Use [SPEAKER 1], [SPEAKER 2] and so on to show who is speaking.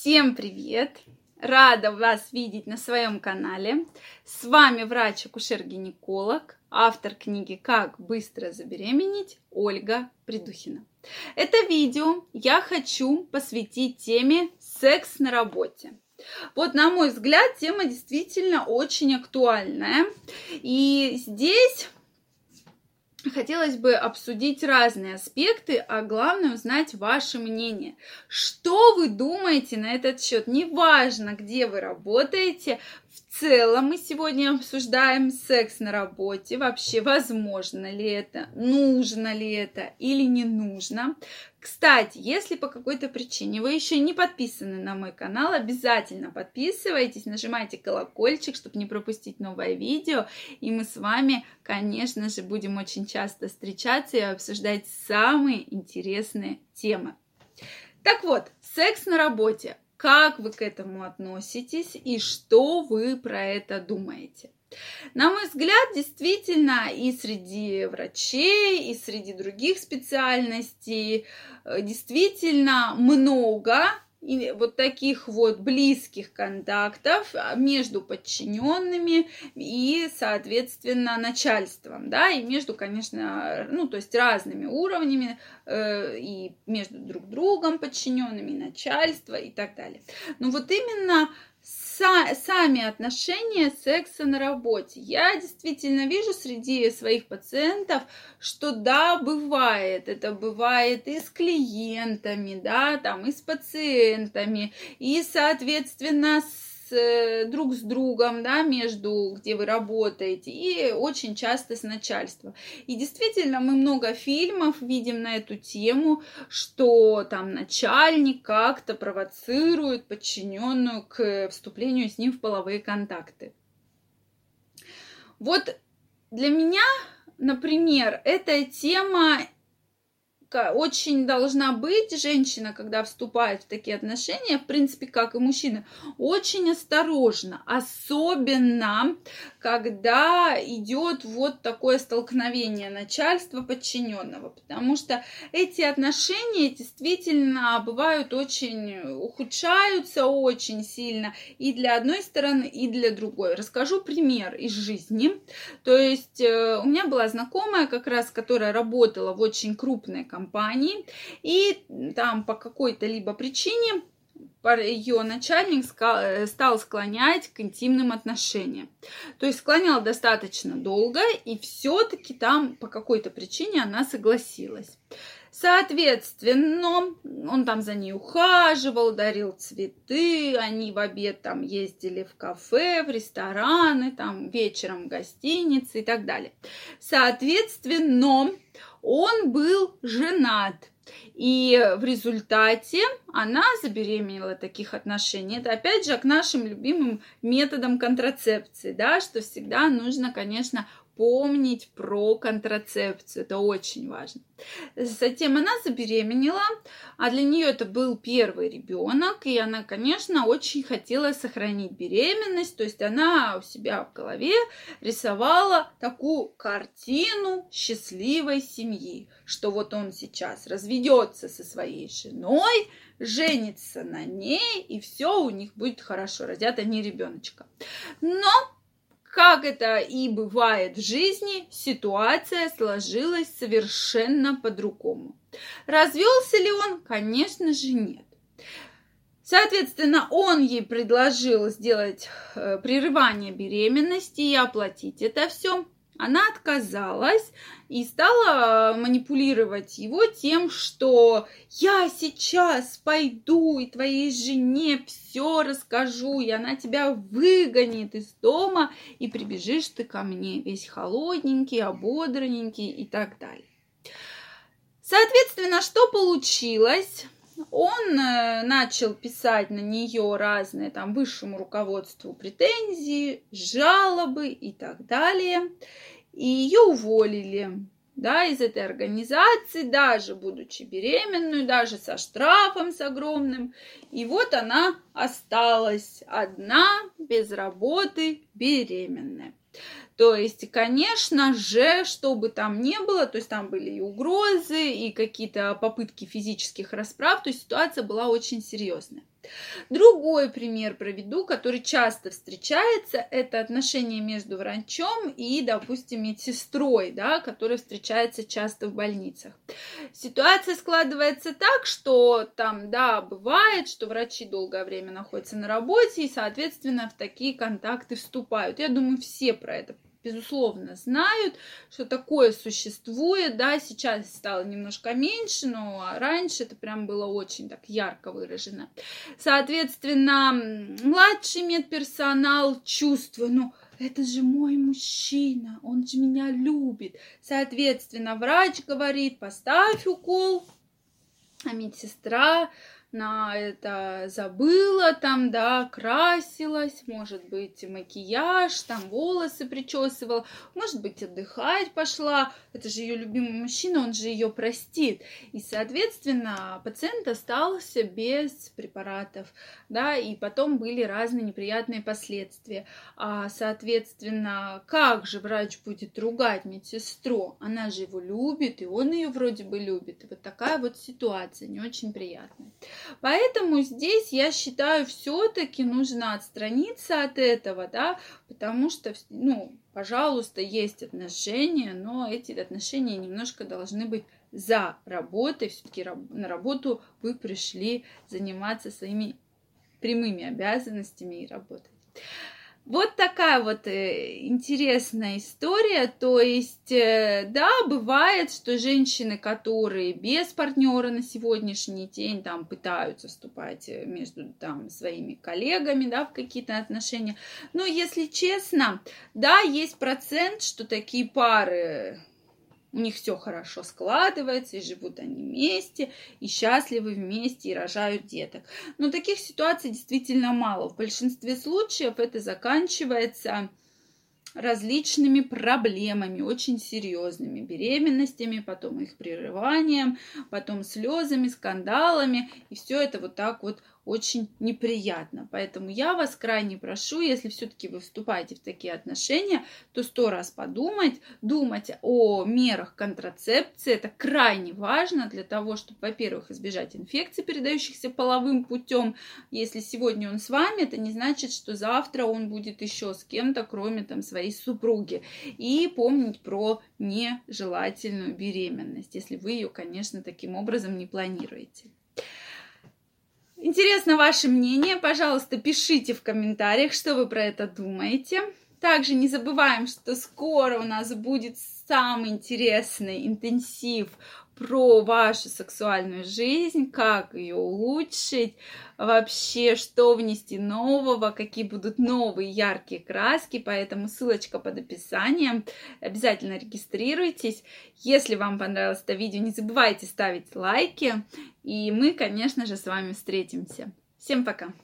[SPEAKER 1] Всем привет! Рада вас видеть на своем канале. С вами врач-акушер-гинеколог, автор книги «Как быстро забеременеть» Ольга Придухина. Это видео я хочу посвятить теме «Секс на работе». Вот, на мой взгляд, тема действительно очень актуальная. И здесь хотелось бы обсудить разные аспекты, а главное узнать ваше мнение. Что вы думаете на этот счет? Неважно, где вы работаете, в целом мы сегодня обсуждаем секс на работе. Вообще, возможно ли это, нужно ли это или не нужно. Кстати, если по какой-то причине вы еще не подписаны на мой канал, обязательно подписывайтесь, нажимайте колокольчик, чтобы не пропустить новое видео. И мы с вами, конечно же, будем очень часто встречаться и обсуждать самые интересные темы. Так вот, секс на работе как вы к этому относитесь и что вы про это думаете. На мой взгляд, действительно, и среди врачей, и среди других специальностей э, действительно много и вот таких вот близких контактов а, между подчиненными и, соответственно, начальством, да, и между, конечно, ну, то есть разными уровнями, э, и между друг другом подчиненными, начальство и так далее. Но вот именно сами отношения секса на работе. Я действительно вижу среди своих пациентов, что да, бывает. Это бывает и с клиентами, да, там, и с пациентами, и, соответственно, с Э, друг с другом, да, между, где вы работаете, и очень часто с начальством. И действительно, мы много фильмов видим на эту тему, что там начальник как-то провоцирует подчиненную к вступлению с ним в половые контакты. Вот для меня, например, эта тема очень должна быть женщина, когда вступает в такие отношения, в принципе, как и мужчина, очень осторожно, особенно когда идет вот такое столкновение начальства подчиненного, потому что эти отношения действительно бывают очень, ухудшаются очень сильно и для одной стороны, и для другой. Расскажу пример из жизни. То есть э, у меня была знакомая как раз, которая работала в очень крупной компании, компании, и там по какой-то либо причине ее начальник э, стал склонять к интимным отношениям. То есть склонял достаточно долго, и все-таки там по какой-то причине она согласилась. Соответственно, он там за ней ухаживал, дарил цветы, они в обед там ездили в кафе, в рестораны, там вечером в гостинице и так далее. Соответственно, он был женат. И в результате она забеременела таких отношений. Это опять же к нашим любимым методам контрацепции, да, что всегда нужно, конечно, помнить про контрацепцию. Это очень важно. Затем она забеременела, а для нее это был первый ребенок, и она, конечно, очень хотела сохранить беременность, то есть она у себя в голове рисовала такую картину счастливой семьи, что вот он сейчас разведется со своей женой, женится на ней, и все у них будет хорошо, родят они ребеночка. Но как это и бывает в жизни, ситуация сложилась совершенно по-другому. Развелся ли он? Конечно же нет. Соответственно, он ей предложил сделать э, прерывание беременности и оплатить это все. Она отказалась и стала манипулировать его тем, что я сейчас пойду и твоей жене все расскажу, и она тебя выгонит из дома, и прибежишь ты ко мне весь холодненький, ободренненький и так далее. Соответственно, что получилось? Он э, начал писать на нее разные там высшему руководству претензии, жалобы и так далее. И ее уволили да, из этой организации, даже будучи беременной, даже со штрафом с огромным. И вот она осталась одна, без работы, беременная. То есть, конечно же, что бы там ни было, то есть там были и угрозы, и какие-то попытки физических расправ, то есть ситуация была очень серьезная. Другой пример проведу, который часто встречается, это отношения между врачом и, допустим, медсестрой, да, которая встречается часто в больницах. Ситуация складывается так, что там, да, бывает, что врачи долгое время находятся на работе и, соответственно, в такие контакты вступают. Я думаю, все про это безусловно, знают, что такое существует, да, сейчас стало немножко меньше, но раньше это прям было очень так ярко выражено. Соответственно, младший медперсонал чувствует, ну, это же мой мужчина, он же меня любит. Соответственно, врач говорит, поставь укол, а медсестра на это забыла, там, да, красилась, может быть, макияж, там, волосы причесывала, может быть, отдыхать пошла, это же ее любимый мужчина, он же ее простит. И, соответственно, пациент остался без препаратов, да, и потом были разные неприятные последствия. А, соответственно, как же врач будет ругать медсестру? Она же его любит, и он ее вроде бы любит. И вот такая вот ситуация, не очень приятная. Поэтому здесь я считаю, все-таки нужно отстраниться от этого, да, потому что, ну, пожалуйста, есть отношения, но эти отношения немножко должны быть за работой. Все-таки на работу вы пришли заниматься своими прямыми обязанностями и работать. Вот такая вот э, интересная история. То есть, э, да, бывает, что женщины, которые без партнера на сегодняшний день там пытаются вступать э, между там своими коллегами, да, в какие-то отношения. Но если честно, да, есть процент, что такие пары у них все хорошо складывается, и живут они вместе, и счастливы вместе, и рожают деток. Но таких ситуаций действительно мало. В большинстве случаев это заканчивается различными проблемами, очень серьезными, беременностями, потом их прерыванием, потом слезами, скандалами, и все это вот так вот очень неприятно. Поэтому я вас крайне прошу, если все-таки вы вступаете в такие отношения, то сто раз подумать, думать о мерах контрацепции. Это крайне важно для того, чтобы, во-первых, избежать инфекций, передающихся половым путем. Если сегодня он с вами, это не значит, что завтра он будет еще с кем-то, кроме там своей супруги. И помнить про нежелательную беременность, если вы ее, конечно, таким образом не планируете. Интересно ваше мнение. Пожалуйста, пишите в комментариях, что вы про это думаете. Также не забываем, что скоро у нас будет самый интересный интенсив про вашу сексуальную жизнь, как ее улучшить, вообще, что внести нового, какие будут новые яркие краски, поэтому ссылочка под описанием. Обязательно регистрируйтесь. Если вам понравилось это видео, не забывайте ставить лайки, и мы, конечно же, с вами встретимся. Всем пока!